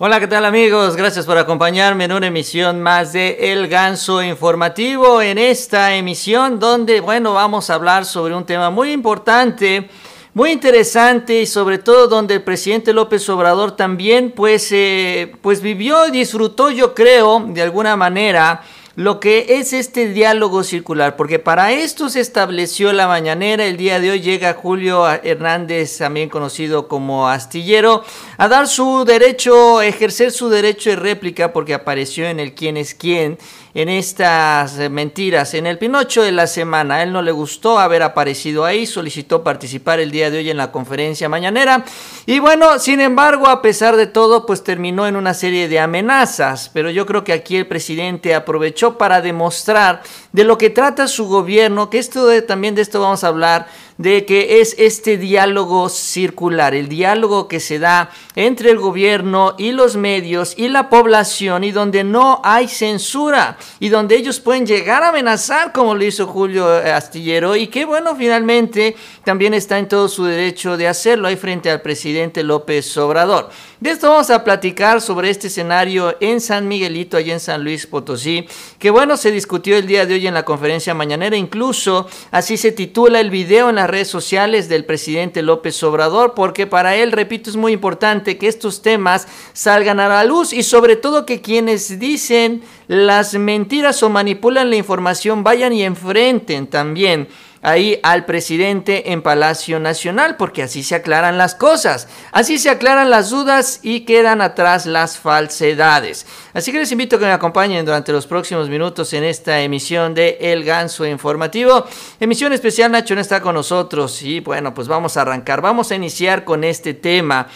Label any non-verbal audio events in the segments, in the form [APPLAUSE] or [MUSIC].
Hola, ¿qué tal amigos? Gracias por acompañarme en una emisión más de El Ganso Informativo. En esta emisión donde, bueno, vamos a hablar sobre un tema muy importante, muy interesante y sobre todo donde el presidente López Obrador también pues, eh, pues vivió y disfrutó, yo creo, de alguna manera lo que es este diálogo circular, porque para esto se estableció la mañanera, el día de hoy llega Julio Hernández, también conocido como Astillero, a dar su derecho, ejercer su derecho de réplica, porque apareció en el quién es quién, en estas mentiras, en el Pinocho de la semana. Él no le gustó haber aparecido ahí, solicitó participar el día de hoy en la conferencia mañanera. Y bueno, sin embargo, a pesar de todo, pues terminó en una serie de amenazas. Pero yo creo que aquí el presidente aprovechó para demostrar de lo que trata su gobierno, que esto también de esto vamos a hablar de que es este diálogo circular, el diálogo que se da entre el gobierno y los medios y la población y donde no hay censura y donde ellos pueden llegar a amenazar como lo hizo Julio Astillero. Y que bueno, finalmente también está en todo su derecho de hacerlo. Ahí frente al presidente López Obrador. De esto vamos a platicar sobre este escenario en San Miguelito, allá en San Luis Potosí, que bueno, se discutió el día de hoy en la conferencia mañanera, incluso así se titula el video en las redes sociales del presidente López Obrador, porque para él, repito, es muy importante que estos temas salgan a la luz y sobre todo que quienes dicen las mentiras o manipulan la información vayan y enfrenten también ahí al presidente en Palacio Nacional, porque así se aclaran las cosas, así se aclaran las dudas y quedan atrás las falsedades. Así que les invito a que me acompañen durante los próximos minutos en esta emisión de El Ganso Informativo. Emisión especial, Nacho no está con nosotros y bueno, pues vamos a arrancar, vamos a iniciar con este tema.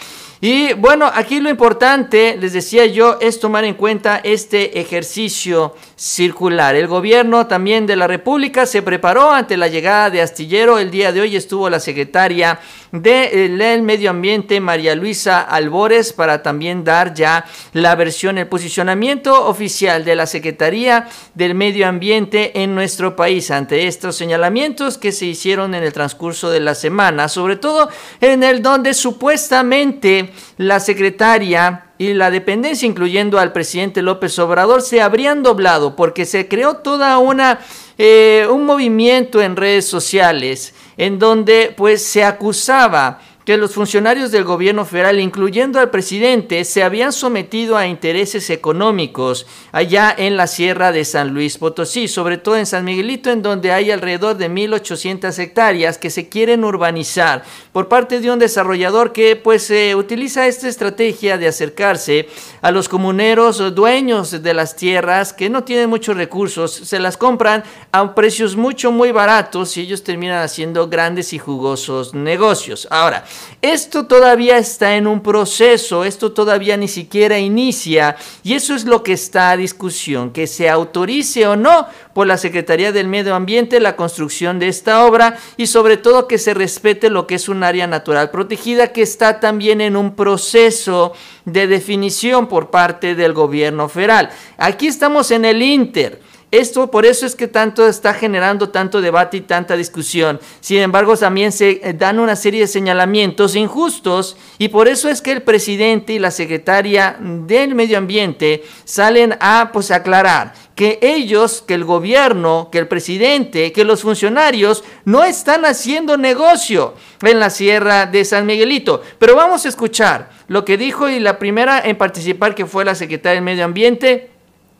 Y bueno, aquí lo importante, les decía yo, es tomar en cuenta este ejercicio circular. El gobierno también de la República se preparó ante la llegada de Astillero. El día de hoy estuvo la secretaria del de Medio Ambiente, María Luisa Albores, para también dar ya la versión, el posicionamiento oficial de la Secretaría del Medio Ambiente en nuestro país ante estos señalamientos que se hicieron en el transcurso de la semana, sobre todo en el donde supuestamente la secretaria y la dependencia, incluyendo al presidente López Obrador, se habrían doblado porque se creó toda una eh, un movimiento en redes sociales en donde pues se acusaba que los funcionarios del gobierno federal, incluyendo al presidente, se habían sometido a intereses económicos allá en la sierra de San Luis Potosí, sobre todo en San Miguelito, en donde hay alrededor de 1.800 hectáreas que se quieren urbanizar por parte de un desarrollador que pues eh, utiliza esta estrategia de acercarse a los comuneros dueños de las tierras que no tienen muchos recursos, se las compran a precios mucho muy baratos y ellos terminan haciendo grandes y jugosos negocios. Ahora, esto todavía está en un proceso, esto todavía ni siquiera inicia y eso es lo que está a discusión, que se autorice o no por la Secretaría del Medio Ambiente la construcción de esta obra y sobre todo que se respete lo que es un área natural protegida que está también en un proceso de definición por parte del gobierno federal. Aquí estamos en el Inter. Esto por eso es que tanto está generando tanto debate y tanta discusión. Sin embargo, también se eh, dan una serie de señalamientos injustos y por eso es que el presidente y la secretaria del Medio Ambiente salen a pues aclarar que ellos, que el gobierno, que el presidente, que los funcionarios no están haciendo negocio en la sierra de San Miguelito. Pero vamos a escuchar lo que dijo y la primera en participar que fue la secretaria del Medio Ambiente,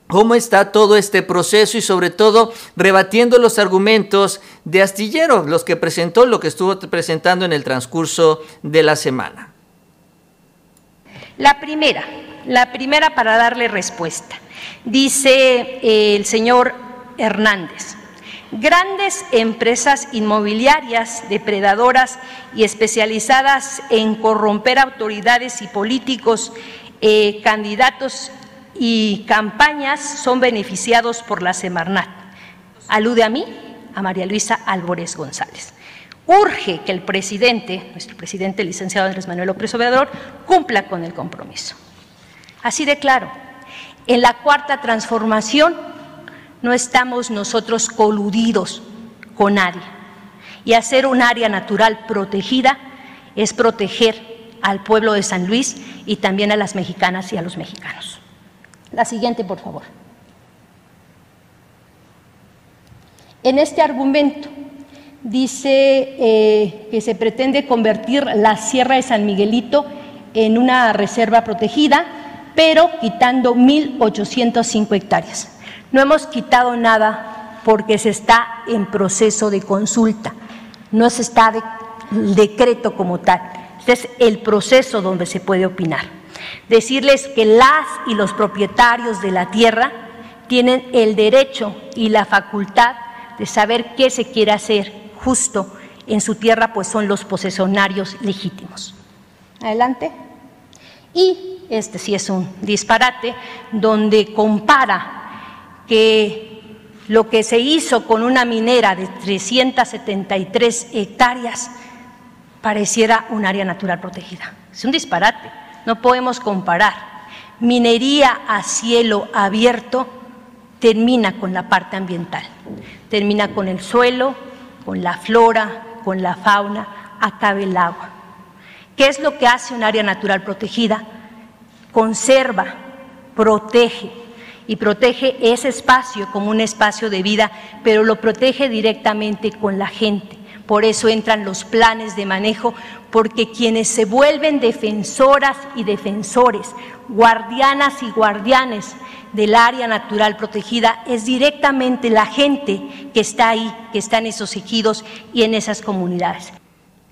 cómo está todo este proceso y sobre todo rebatiendo los argumentos de Astillero, los que presentó, lo que estuvo presentando en el transcurso de la semana. La primera, la primera para darle respuesta. Dice eh, el señor Hernández, grandes empresas inmobiliarias depredadoras y especializadas en corromper autoridades y políticos, eh, candidatos y campañas son beneficiados por la Semarnat. Alude a mí, a María Luisa Álvarez González. Urge que el presidente, nuestro presidente licenciado Andrés Manuel López Obrador, cumpla con el compromiso. Así de claro, en la cuarta transformación no estamos nosotros coludidos con nadie. Y hacer un área natural protegida es proteger al pueblo de San Luis y también a las mexicanas y a los mexicanos. La siguiente, por favor. En este argumento dice eh, que se pretende convertir la Sierra de San Miguelito en una reserva protegida, pero quitando 1.805 hectáreas. No hemos quitado nada porque se está en proceso de consulta, no se está el decreto como tal. Este es el proceso donde se puede opinar. Decirles que las y los propietarios de la tierra tienen el derecho y la facultad de saber qué se quiere hacer justo en su tierra, pues son los posesionarios legítimos. Adelante. Y este sí es un disparate, donde compara que lo que se hizo con una minera de 373 hectáreas pareciera un área natural protegida. Es un disparate, no podemos comparar. Minería a cielo abierto termina con la parte ambiental, termina con el suelo, con la flora, con la fauna, acaba el agua. ¿Qué es lo que hace un área natural protegida? Conserva, protege y protege ese espacio como un espacio de vida, pero lo protege directamente con la gente. Por eso entran los planes de manejo, porque quienes se vuelven defensoras y defensores, guardianas y guardianes del área natural protegida es directamente la gente que está ahí, que está en esos ejidos y en esas comunidades.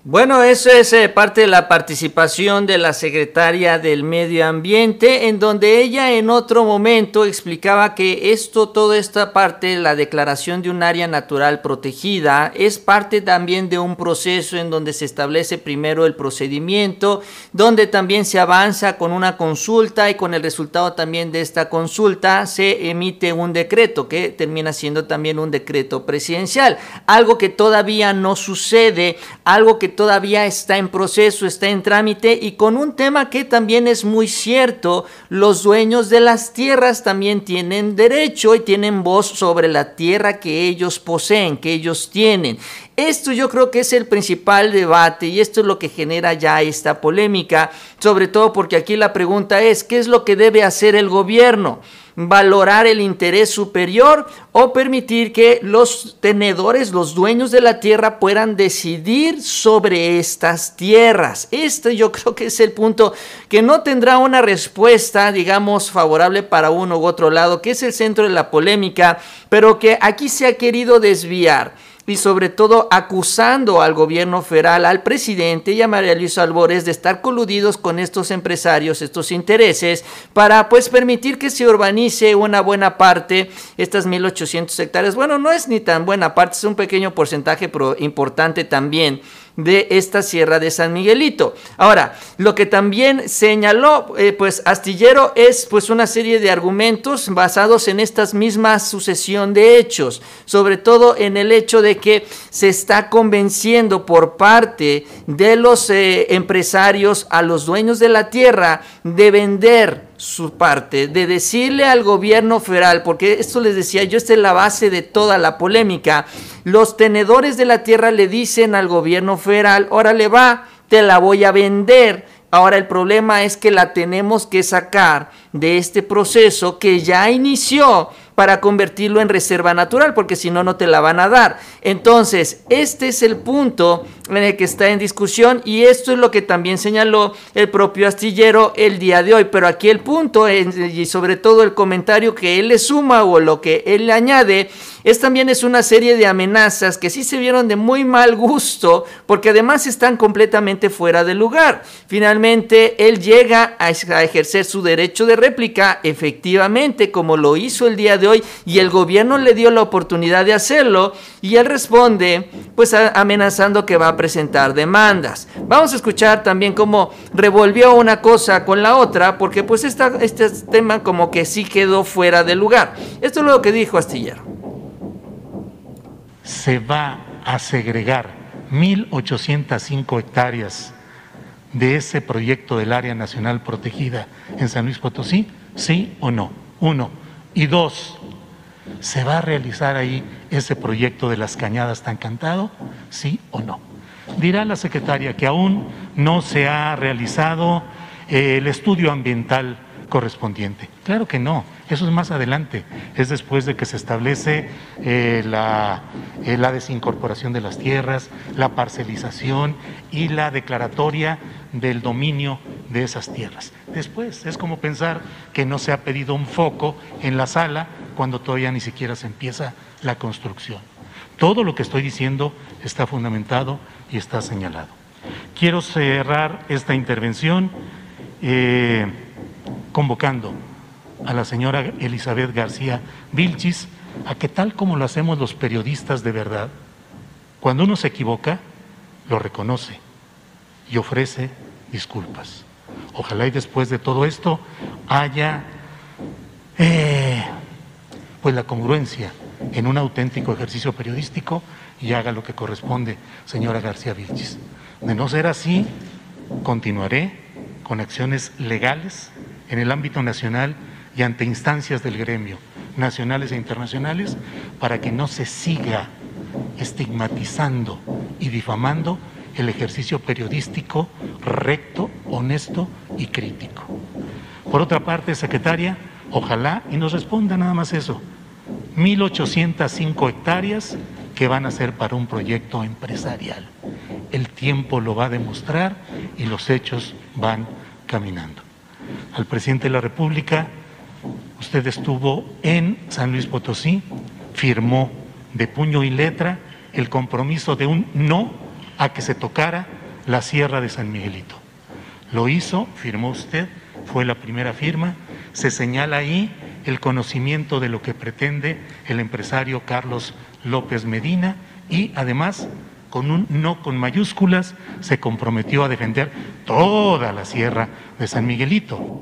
Bueno, eso es eh, parte de la participación de la secretaria del Medio Ambiente, en donde ella en otro momento explicaba que esto, toda esta parte, la declaración de un área natural protegida, es parte también de un proceso en donde se establece primero el procedimiento, donde también se avanza con una consulta y con el resultado también de esta consulta se emite un decreto que termina siendo también un decreto presidencial, algo que todavía no sucede, algo que todavía está en proceso, está en trámite y con un tema que también es muy cierto, los dueños de las tierras también tienen derecho y tienen voz sobre la tierra que ellos poseen, que ellos tienen. Esto yo creo que es el principal debate y esto es lo que genera ya esta polémica, sobre todo porque aquí la pregunta es, ¿qué es lo que debe hacer el gobierno? valorar el interés superior o permitir que los tenedores, los dueños de la tierra puedan decidir sobre estas tierras. Este yo creo que es el punto que no tendrá una respuesta, digamos, favorable para uno u otro lado, que es el centro de la polémica, pero que aquí se ha querido desviar y sobre todo acusando al gobierno federal, al presidente y a María Luisa Albores de estar coludidos con estos empresarios, estos intereses, para pues permitir que se urbanice una buena parte, estas 1.800 hectáreas. Bueno, no es ni tan buena parte, es un pequeño porcentaje, pero importante también de esta sierra de San Miguelito. Ahora, lo que también señaló eh, pues Astillero es pues una serie de argumentos basados en esta misma sucesión de hechos, sobre todo en el hecho de que se está convenciendo por parte de los eh, empresarios a los dueños de la tierra de vender su parte, de decirle al gobierno federal, porque esto les decía yo, esta es la base de toda la polémica, los tenedores de la tierra le dicen al gobierno federal, órale va, te la voy a vender. Ahora el problema es que la tenemos que sacar de este proceso que ya inició para convertirlo en reserva natural, porque si no, no te la van a dar. Entonces, este es el punto en el que está en discusión y esto es lo que también señaló el propio astillero el día de hoy. Pero aquí el punto, y sobre todo el comentario que él le suma o lo que él le añade, es también es una serie de amenazas que sí se vieron de muy mal gusto, porque además están completamente fuera de lugar. Finalmente, él llega a ejercer su derecho de réplica, efectivamente, como lo hizo el día de hoy, y el gobierno le dio la oportunidad de hacerlo, y él responde, pues amenazando que va a presentar demandas. Vamos a escuchar también cómo revolvió una cosa con la otra, porque pues esta, este tema como que sí quedó fuera de lugar. Esto es lo que dijo Astillero. Se va a segregar 1.805 hectáreas de ese proyecto del área nacional protegida en San Luis Potosí, sí o no. Uno. Y dos, ¿se va a realizar ahí ese proyecto de las cañadas tan cantado? Sí o no. Dirá la secretaria que aún no se ha realizado eh, el estudio ambiental correspondiente. Claro que no, eso es más adelante, es después de que se establece eh, la, eh, la desincorporación de las tierras, la parcelización y la declaratoria del dominio de esas tierras. Después es como pensar que no se ha pedido un foco en la sala cuando todavía ni siquiera se empieza la construcción. Todo lo que estoy diciendo está fundamentado y está señalado. Quiero cerrar esta intervención eh, convocando a la señora Elizabeth García Vilchis a que tal como lo hacemos los periodistas de verdad, cuando uno se equivoca, lo reconoce y ofrece disculpas. Ojalá y después de todo esto haya eh, pues la congruencia en un auténtico ejercicio periodístico y haga lo que corresponde, señora García Vilchis. De no ser así, continuaré con acciones legales en el ámbito nacional y ante instancias del gremio, nacionales e internacionales, para que no se siga estigmatizando y difamando el ejercicio periodístico recto, honesto y crítico. Por otra parte, secretaria, ojalá y nos responda nada más eso. 1.805 hectáreas que van a ser para un proyecto empresarial. El tiempo lo va a demostrar y los hechos van caminando. Al presidente de la República, usted estuvo en San Luis Potosí, firmó de puño y letra el compromiso de un no a que se tocara la Sierra de San Miguelito. Lo hizo, firmó usted, fue la primera firma, se señala ahí el conocimiento de lo que pretende el empresario Carlos López Medina y además con un no con mayúsculas se comprometió a defender toda la sierra de San Miguelito.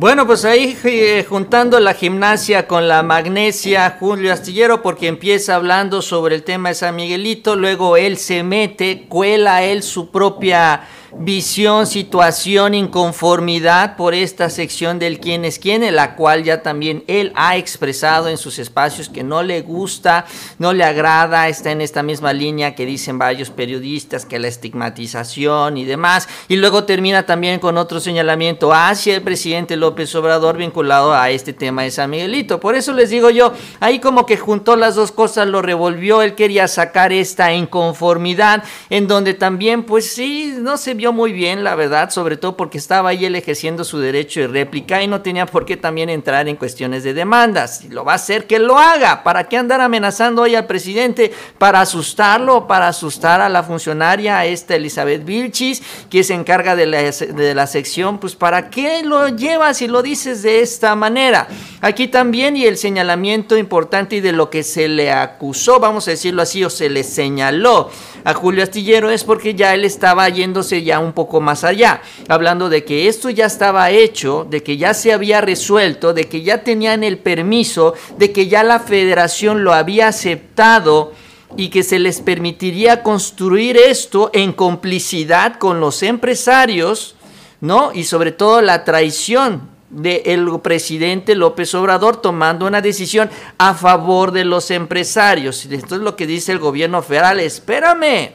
Bueno, pues ahí eh, juntando la gimnasia con la magnesia, Julio Astillero, porque empieza hablando sobre el tema de San Miguelito, luego él se mete, cuela él su propia visión, situación, inconformidad por esta sección del quién es quién, en la cual ya también él ha expresado en sus espacios que no le gusta, no le agrada, está en esta misma línea que dicen varios periodistas, que la estigmatización y demás, y luego termina también con otro señalamiento hacia el presidente López Obrador vinculado a este tema de San Miguelito. Por eso les digo yo, ahí como que juntó las dos cosas, lo revolvió, él quería sacar esta inconformidad, en donde también, pues sí, no se vio muy bien, la verdad, sobre todo porque estaba ahí él ejerciendo su derecho de réplica y no tenía por qué también entrar en cuestiones de demandas. Si lo va a hacer, que lo haga. ¿Para qué andar amenazando hoy al presidente? ¿Para asustarlo? ¿Para asustar a la funcionaria, esta Elizabeth Vilchis, que se encarga de la, de la sección? Pues ¿para qué lo llevas y lo dices de esta manera? Aquí también y el señalamiento importante y de lo que se le acusó, vamos a decirlo así, o se le señaló a Julio Astillero es porque ya él estaba yéndose ya un poco más allá, hablando de que esto ya estaba hecho, de que ya se había resuelto, de que ya tenían el permiso, de que ya la federación lo había aceptado y que se les permitiría construir esto en complicidad con los empresarios, ¿no? Y sobre todo la traición del presidente López Obrador tomando una decisión a favor de los empresarios. Esto es lo que dice el gobierno federal. Espérame,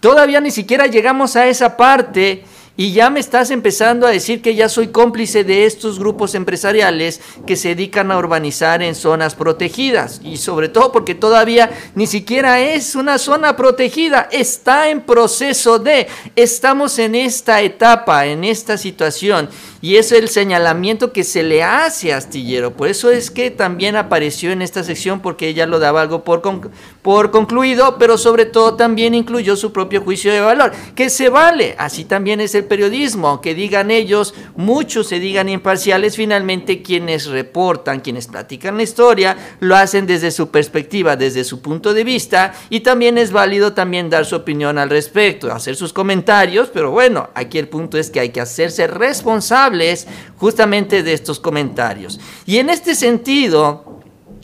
todavía ni siquiera llegamos a esa parte y ya me estás empezando a decir que ya soy cómplice de estos grupos empresariales que se dedican a urbanizar en zonas protegidas. Y sobre todo porque todavía ni siquiera es una zona protegida, está en proceso de, estamos en esta etapa, en esta situación. Y es el señalamiento que se le hace a Astillero. Por eso es que también apareció en esta sección porque ella lo daba algo por, por concluido, pero sobre todo también incluyó su propio juicio de valor, que se vale. Así también es el periodismo, que digan ellos, muchos se digan imparciales, finalmente quienes reportan, quienes platican la historia, lo hacen desde su perspectiva, desde su punto de vista, y también es válido también dar su opinión al respecto, hacer sus comentarios, pero bueno, aquí el punto es que hay que hacerse responsable justamente de estos comentarios. Y en este sentido,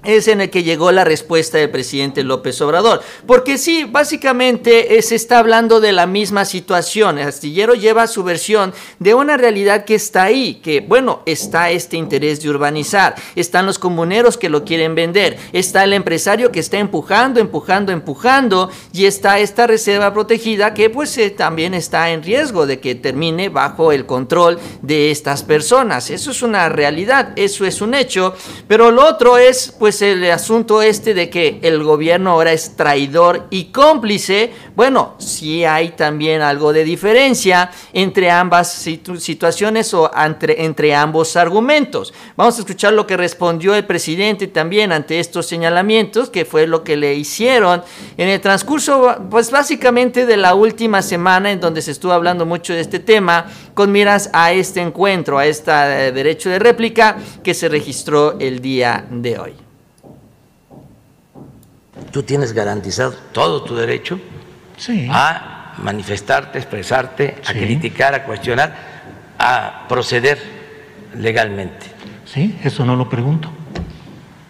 es en el que llegó la respuesta del presidente López Obrador. Porque sí, básicamente eh, se está hablando de la misma situación. El astillero lleva su versión de una realidad que está ahí, que bueno, está este interés de urbanizar, están los comuneros que lo quieren vender, está el empresario que está empujando, empujando, empujando, y está esta reserva protegida que pues eh, también está en riesgo de que termine bajo el control de estas personas. Eso es una realidad, eso es un hecho, pero lo otro es pues el asunto este de que el gobierno ahora es traidor y cómplice, bueno, sí hay también algo de diferencia entre ambas situaciones o entre, entre ambos argumentos. Vamos a escuchar lo que respondió el presidente también ante estos señalamientos, que fue lo que le hicieron en el transcurso, pues básicamente de la última semana en donde se estuvo hablando mucho de este tema, con miras a este encuentro, a este derecho de réplica que se registró el día de hoy tú tienes garantizado todo tu derecho a manifestarte, expresarte, a criticar, a cuestionar, a proceder legalmente. Sí, eso no lo pregunto.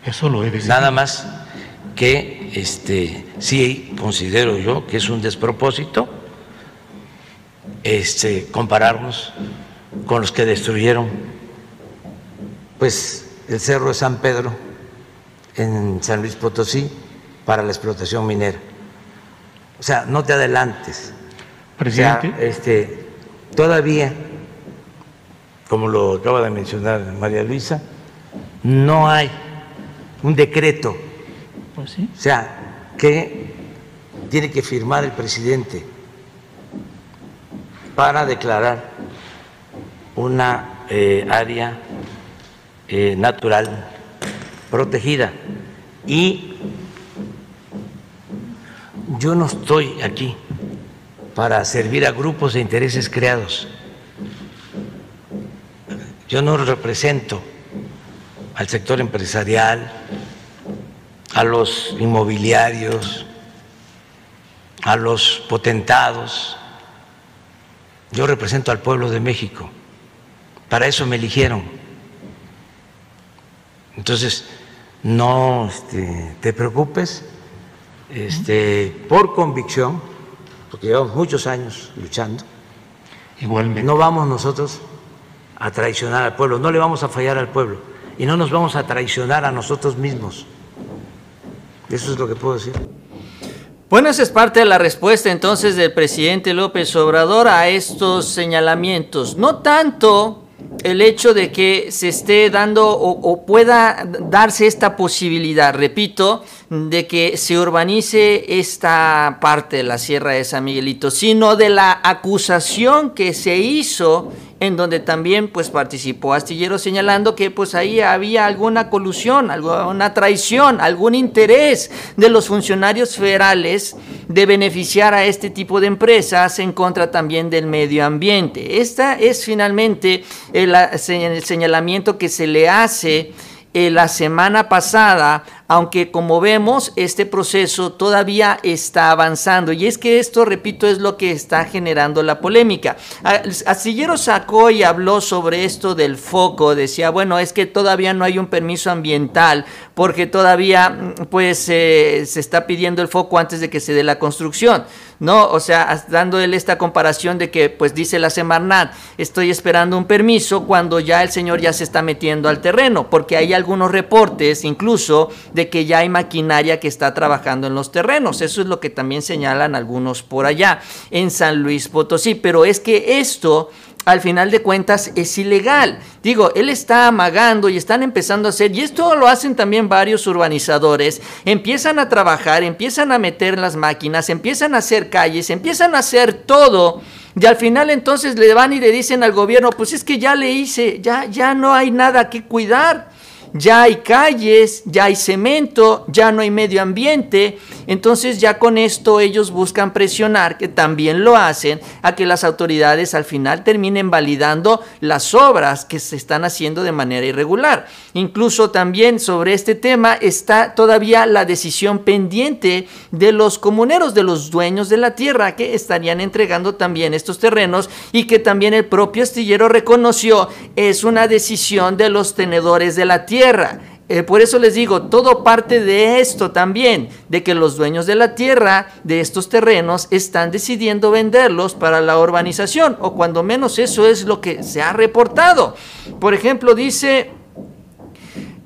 Eso lo he decidido. Nada más que este sí considero yo que es un despropósito este compararnos con los que destruyeron pues el Cerro de San Pedro en San Luis Potosí para la explotación minera. O sea, no te adelantes. Presidente. este, todavía, como lo acaba de mencionar María Luisa, no hay un decreto. Pues sí. O sea, que tiene que firmar el presidente para declarar una eh, área eh, natural protegida y yo no estoy aquí para servir a grupos de intereses creados. Yo no represento al sector empresarial, a los inmobiliarios, a los potentados. Yo represento al pueblo de México. Para eso me eligieron. Entonces, no este, te preocupes este, por convicción, porque llevamos muchos años luchando, Igualmente. no vamos nosotros a traicionar al pueblo, no le vamos a fallar al pueblo y no nos vamos a traicionar a nosotros mismos. Eso es lo que puedo decir. Bueno, esa es parte de la respuesta entonces del presidente López Obrador a estos señalamientos. No tanto el hecho de que se esté dando o, pueda darse esta posibilidad, repito, de que se urbanice esta parte de la Sierra de San Miguelito, sino de la acusación que se hizo en donde también pues participó Astillero señalando que pues ahí había alguna colusión, alguna traición, algún interés de los funcionarios federales de beneficiar a este tipo de empresas en contra también del medio ambiente. Esta es finalmente el, señalamiento que se le hace eh, la semana pasada aunque como vemos este proceso todavía está avanzando y es que esto, repito, es lo que está generando la polémica. Astillero sacó y habló sobre esto del foco, decía, bueno, es que todavía no hay un permiso ambiental porque todavía mm, pues se está pidiendo el foco antes de que se dé la construcción. No, o sea, dando él esta comparación de que, pues dice la Semarnat, estoy esperando un permiso cuando ya el señor ya se está metiendo al terreno, porque hay algunos reportes incluso de que ya hay maquinaria que está trabajando en los terrenos. Eso es lo que también señalan algunos por allá en San Luis Potosí. Pero es que esto al final de cuentas es ilegal. Digo, él está amagando y están empezando a hacer, y esto lo hacen también varios urbanizadores, empiezan a trabajar, empiezan a meter las máquinas, empiezan a hacer calles, empiezan a hacer todo. Y al final entonces le van y le dicen al gobierno, pues es que ya le hice, ya, ya no hay nada que cuidar ya hay calles, ya hay cemento, ya no hay medio ambiente. Entonces ya con esto ellos buscan presionar, que también lo hacen, a que las autoridades al final terminen validando las obras que se están haciendo de manera irregular. Incluso también sobre este tema está todavía la decisión pendiente de los comuneros, de los dueños de la tierra, que estarían entregando también estos terrenos y que también el propio astillero reconoció es una decisión de los tenedores de la tierra eh, por eso les digo, todo parte de esto también, de que los dueños de la tierra, de estos terrenos, están decidiendo venderlos para la urbanización, o cuando menos eso es lo que se ha reportado. Por ejemplo, dice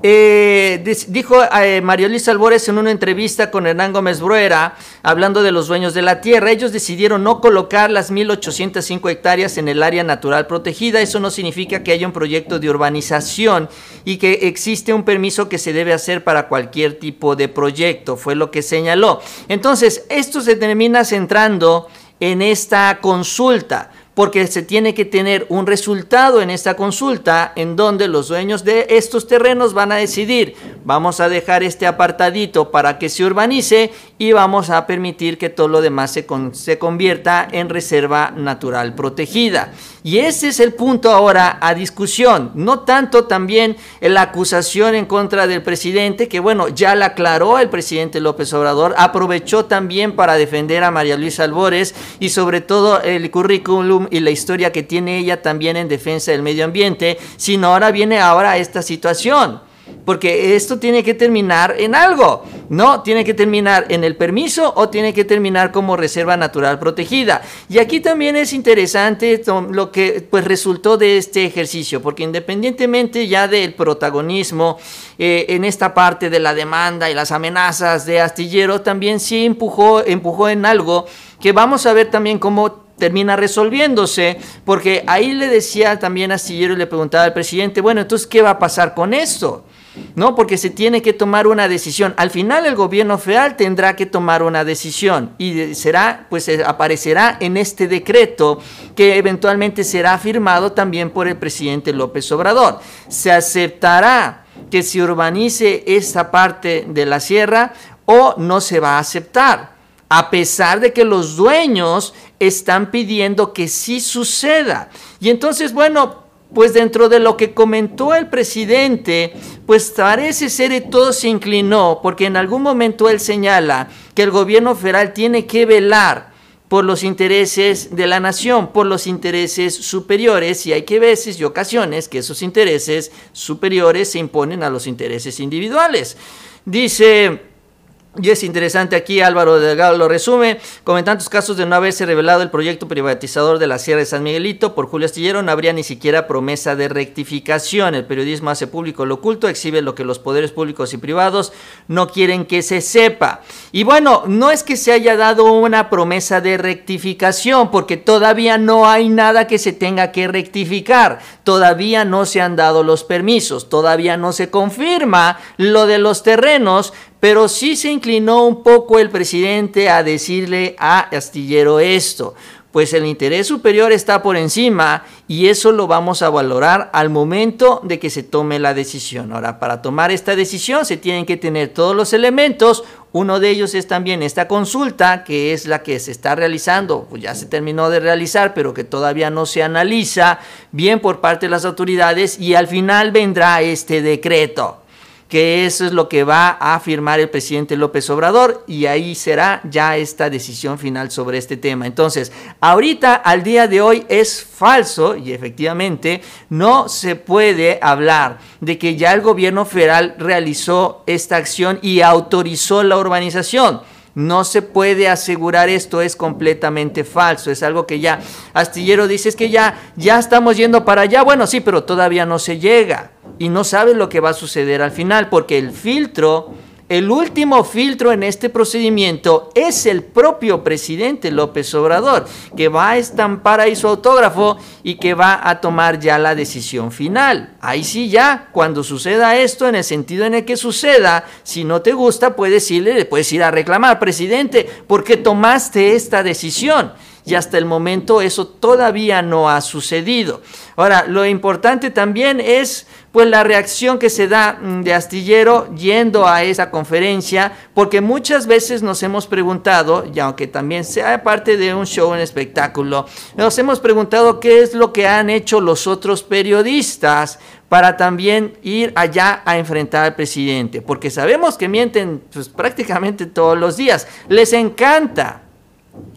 eh, dijo eh, Mario Luis Albores en una entrevista con Hernán Gómez Bruera, hablando de los dueños de la tierra, ellos decidieron no colocar las 1.805 hectáreas en el área natural protegida. Eso no significa que haya un proyecto de urbanización y que existe un permiso que se debe hacer para cualquier tipo de proyecto, fue lo que señaló. Entonces, esto se termina centrando en esta consulta porque se tiene que tener un resultado en esta consulta en donde los dueños de estos terrenos van a decidir, vamos a dejar este apartadito para que se urbanice y vamos a permitir que todo lo demás se, se convierta en reserva natural protegida. Y ese es el punto ahora a discusión, no tanto también la acusación en contra del presidente, que bueno, ya la aclaró el presidente López Obrador, aprovechó también para defender a María Luisa Albores y sobre todo el currículum y la historia que tiene ella también en defensa del medio ambiente, sino ahora viene ahora esta situación porque esto tiene que terminar en algo, ¿no? Tiene que terminar en el permiso o tiene que terminar como reserva natural protegida. Y aquí también es interesante lo que pues resultó de este ejercicio, porque independientemente ya del protagonismo eh, en esta parte de la demanda y las amenazas de Astillero, también sí empujó, empujó en algo que vamos a ver también cómo termina resolviéndose, porque ahí le decía también Astillero y le preguntaba al presidente, bueno, entonces, ¿qué va a pasar con esto? ¿No? Porque se tiene que tomar una decisión. Al final el gobierno federal tendrá que tomar una decisión y será, pues eh, aparecerá en este decreto que eventualmente será firmado también por el presidente López Obrador. Se aceptará que se urbanice esta parte de la sierra o no se va a aceptar, a pesar de que los dueños están pidiendo que sí suceda. Y entonces, bueno, pues dentro de lo que comentó el presidente, pues parece ser que todo se inclinó, porque en algún momento él señala que el gobierno federal tiene que velar por los intereses de la nación, por los intereses superiores, y hay que veces y ocasiones que esos intereses superiores se imponen a los intereses individuales. Dice y es interesante aquí, Álvaro Delgado lo resume, como en tantos casos de no haberse revelado el proyecto privatizador de la Sierra de San Miguelito por Julio Astillero, no habría ni siquiera promesa de rectificación. El periodismo hace público lo oculto, exhibe lo que los poderes públicos y privados no quieren que se sepa. Y bueno, no es que se haya dado una promesa de rectificación, porque todavía no hay nada que se tenga que rectificar, todavía no se han dado los permisos, todavía no se confirma lo de los terrenos, pero sí se inclinó un poco el presidente a decirle a Astillero esto, pues el interés superior está por encima y eso lo vamos a valorar al momento de que se tome la decisión. Ahora, para tomar esta decisión se tienen que tener todos los elementos. Uno de ellos es también esta consulta, que es la que se está realizando, pues ya se terminó de realizar, pero que todavía no se analiza bien por parte de las autoridades y al final vendrá este decreto que eso es lo que va a firmar el presidente López Obrador y ahí será ya esta decisión final sobre este tema. Entonces, ahorita al día de hoy es falso y efectivamente no se puede hablar de que ya el gobierno federal realizó esta acción y autorizó la urbanización. No se puede asegurar esto, es completamente falso, es algo que ya Astillero dice, es que ya, ya estamos yendo para allá, bueno, sí, pero todavía no se llega y no sabe lo que va a suceder al final, porque el filtro el último filtro en este procedimiento es el propio presidente López Obrador, que va a estampar ahí su autógrafo y que va a tomar ya la decisión final. Ahí sí ya, cuando suceda esto, en el sentido en el que suceda, si no te gusta, puedes irle, le puedes ir a reclamar, presidente, ¿por qué tomaste esta decisión? Y hasta el momento eso todavía no ha sucedido. Ahora, lo importante también es pues la reacción que se da mm, de Astillero yendo a esa conferencia, porque muchas veces nos hemos preguntado, y aunque también sea parte de un show, en espectáculo, nos hemos preguntado qué es lo que han hecho los otros periodistas para también ir allá a enfrentar al presidente, porque sabemos que mienten pues, prácticamente todos los días, les encanta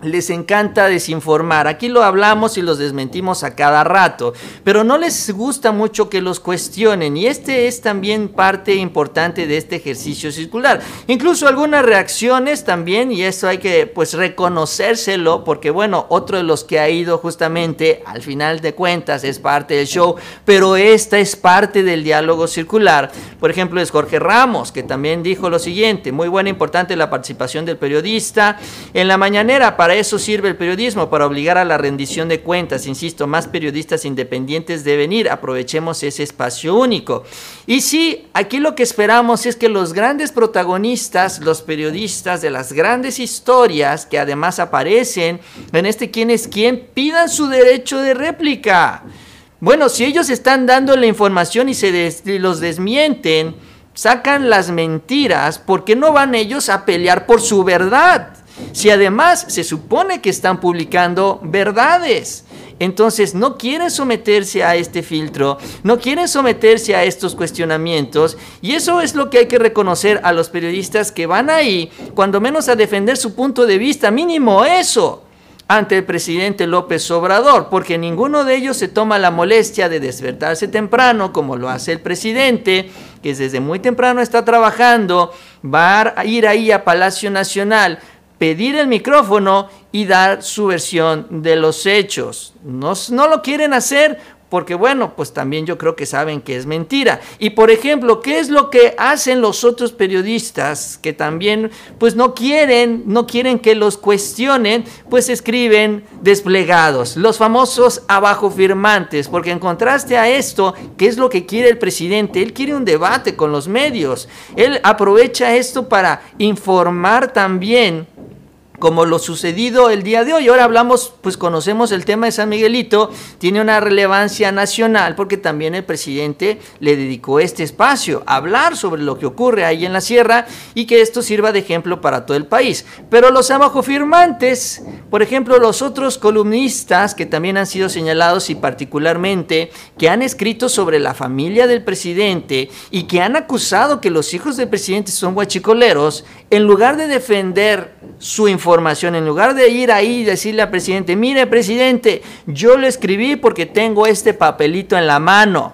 les encanta desinformar. Aquí lo hablamos y los desmentimos a cada rato, pero no les gusta mucho que los cuestionen y este es también parte importante de este ejercicio circular. Incluso algunas reacciones también y eso hay que pues reconocérselo porque bueno, otro de los que ha ido justamente al final de cuentas es parte del show, pero esta es parte del diálogo circular. Por ejemplo, es Jorge Ramos que también dijo lo siguiente, muy buena importante la participación del periodista en la mañanera para eso sirve el periodismo, para obligar a la rendición de cuentas. Insisto, más periodistas independientes deben ir. Aprovechemos ese espacio único. Y sí, aquí lo que esperamos es que los grandes protagonistas, los periodistas de las grandes historias que además aparecen en este quién es quién, pidan su derecho de réplica. Bueno, si ellos están dando la información y se los desmienten, sacan las mentiras, ¿por qué no van ellos a pelear por su verdad? Si además se supone que están publicando verdades. Entonces no quieren someterse a este filtro, no quieren someterse a estos cuestionamientos y eso es lo que hay que reconocer a los periodistas que van ahí, cuando menos a defender su punto de vista, mínimo eso ante el presidente López Obrador, porque ninguno de ellos se toma la molestia de despertarse temprano, como lo hace el presidente, que desde muy temprano está trabajando, va a ir ahí a Palacio Nacional pedir el micrófono y dar su versión de los hechos. No, no lo quieren hacer porque bueno, pues también yo creo que saben que es mentira. Y por ejemplo, ¿qué es lo que hacen los otros periodistas que también pues no quieren, no quieren que los cuestionen? Pues escriben desplegados, los famosos abajo firmantes, porque en contraste a esto, ¿qué es lo que quiere el presidente? Él quiere un debate con los medios. Él aprovecha esto para informar también como lo sucedido el día de hoy. Ahora hablamos, pues conocemos el tema de San Miguelito, tiene una relevancia nacional porque también el presidente le dedicó este espacio a hablar sobre lo que ocurre ahí en la sierra y que esto sirva de ejemplo para todo el país. Pero los abajo firmantes, por ejemplo, los otros columnistas que también han sido señalados y particularmente que han escrito sobre la familia del presidente y que han acusado que los hijos del presidente son guachicoleros, en lugar de defender su información, en lugar de ir ahí y decirle al presidente, mire presidente, yo lo escribí porque tengo este papelito en la mano.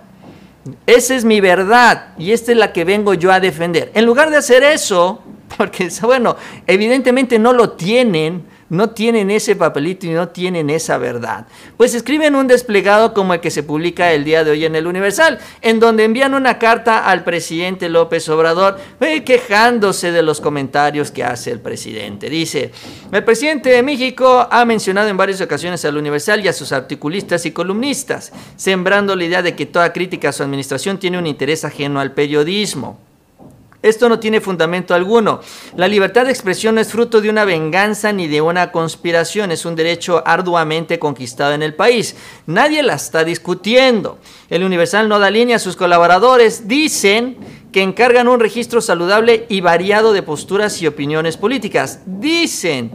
Esa es mi verdad y esta es la que vengo yo a defender. En lugar de hacer eso, [LAUGHS] porque bueno, evidentemente no lo tienen, no tienen ese papelito y no tienen esa verdad. Pues escriben un desplegado como el que se publica el día de hoy en el Universal, en donde envían una carta al presidente López Obrador eh, quejándose de los comentarios que hace el presidente. Dice, el presidente de México ha mencionado en varias ocasiones al Universal y a sus articulistas y columnistas, sembrando la idea de que toda crítica a su administración tiene un interés ajeno al periodismo. Esto no tiene fundamento alguno. La libertad de expresión no es fruto de una venganza ni de una conspiración, es un derecho arduamente conquistado en el país. Nadie la está discutiendo. El Universal no da línea a sus colaboradores. Dicen que encargan un registro saludable y variado de posturas y opiniones políticas. Dicen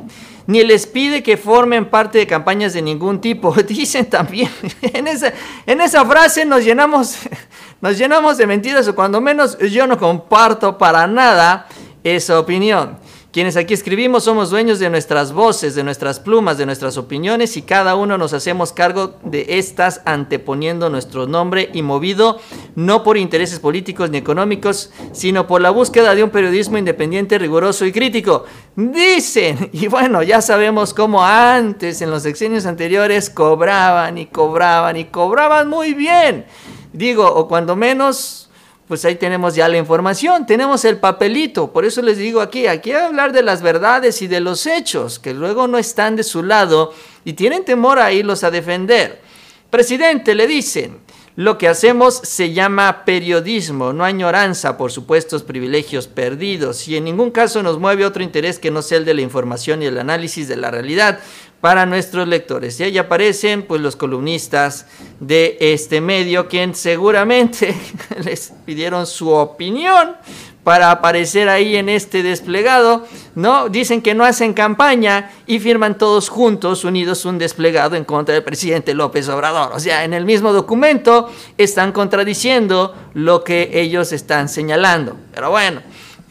ni les pide que formen parte de campañas de ningún tipo. [LAUGHS] Dicen también, en esa, en esa frase nos llenamos, [LAUGHS] nos llenamos de mentiras o cuando menos yo no comparto para nada esa opinión. Quienes aquí escribimos somos dueños de nuestras voces, de nuestras plumas, de nuestras opiniones y cada uno nos hacemos cargo de estas anteponiendo nuestro nombre y movido no por intereses políticos ni económicos, sino por la búsqueda de un periodismo independiente, riguroso y crítico. Dicen, [LAUGHS] y bueno, ya sabemos cómo antes, en los sexenios anteriores, cobraban y cobraban y cobraban muy bien. Digo, o cuando menos pues ahí tenemos ya la información, tenemos el papelito, por eso les digo aquí, aquí hay hablar de las verdades y de los hechos, que luego no están de su lado y tienen temor a irlos a defender. Presidente, le dicen, lo que hacemos se llama periodismo, no añoranza por supuestos privilegios perdidos. Y en ningún caso nos mueve otro interés que no sea el de la información y el análisis de la realidad para nuestros lectores. Y ahí aparecen pues los columnistas de este medio, quien seguramente [LAUGHS] les pidieron su opinión para aparecer ahí en este desplegado, ¿no? Dicen que no hacen campaña y firman todos juntos, unidos, un desplegado en contra del presidente López Obrador. O sea, en el mismo documento están contradiciendo lo que ellos están señalando. Pero bueno,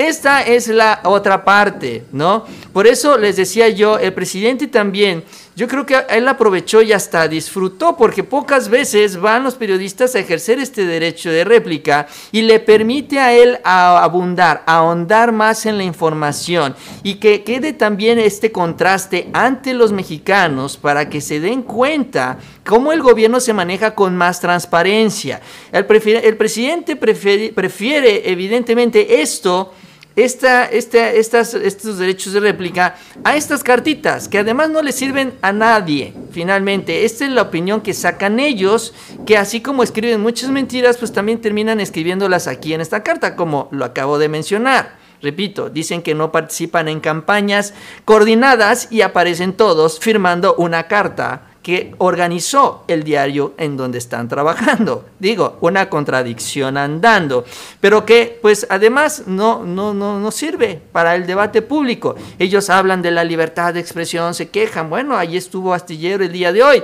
Esta es la otra parte, ¿no? Por eso les decía yo, el presidente también yo creo que él aprovechó y hasta disfrutó, porque pocas veces van los periodistas a ejercer este derecho de réplica y le permite a él abundar, ahondar más en la información y que quede también este contraste ante los mexicanos para que se den cuenta cómo el gobierno se maneja con más transparencia. El, presidente prefiere evidentemente esto esta, estas, estos derechos de réplica a estas cartitas, que además no le sirven a nadie, finalmente. Esta es la opinión que sacan ellos, que así como escriben muchas mentiras, pues también terminan escribiéndolas aquí en esta carta, como lo acabo de mencionar. Repito, dicen que no participan en campañas coordinadas y aparecen todos firmando una carta que organizó el diario en donde están trabajando. [LAUGHS] Digo, una contradicción andando, pero que pues además no, no, no, no sirve para el debate público. Ellos hablan de la libertad de expresión, se quejan, bueno, ahí estuvo Astillero el día de hoy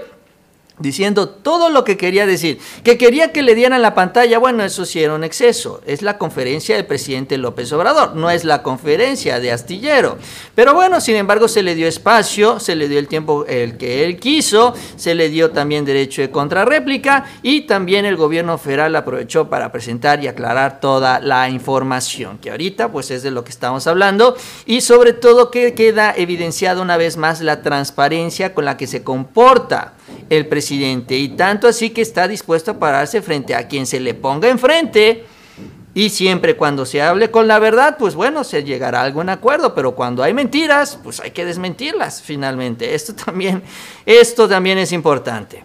diciendo todo lo que quería decir, que quería que le dieran la pantalla, bueno, eso sí era un exceso, es la conferencia del presidente López Obrador, no es la conferencia de Astillero. Pero bueno, sin embargo, se le dio espacio, se le dio el tiempo el que él quiso, se le dio también derecho de contrarréplica y también el gobierno federal aprovechó para presentar y aclarar toda la información, que ahorita pues es de lo que estamos hablando. Y sobre todo que queda evidenciada una vez más la transparencia con la que se comporta el presidente y tanto así que está dispuesto a pararse frente a quien se le ponga enfrente y siempre cuando se hable con la verdad, pues bueno, se llegará a algún acuerdo, pero cuando hay mentiras, pues hay que desmentirlas finalmente. Esto también, esto también es importante.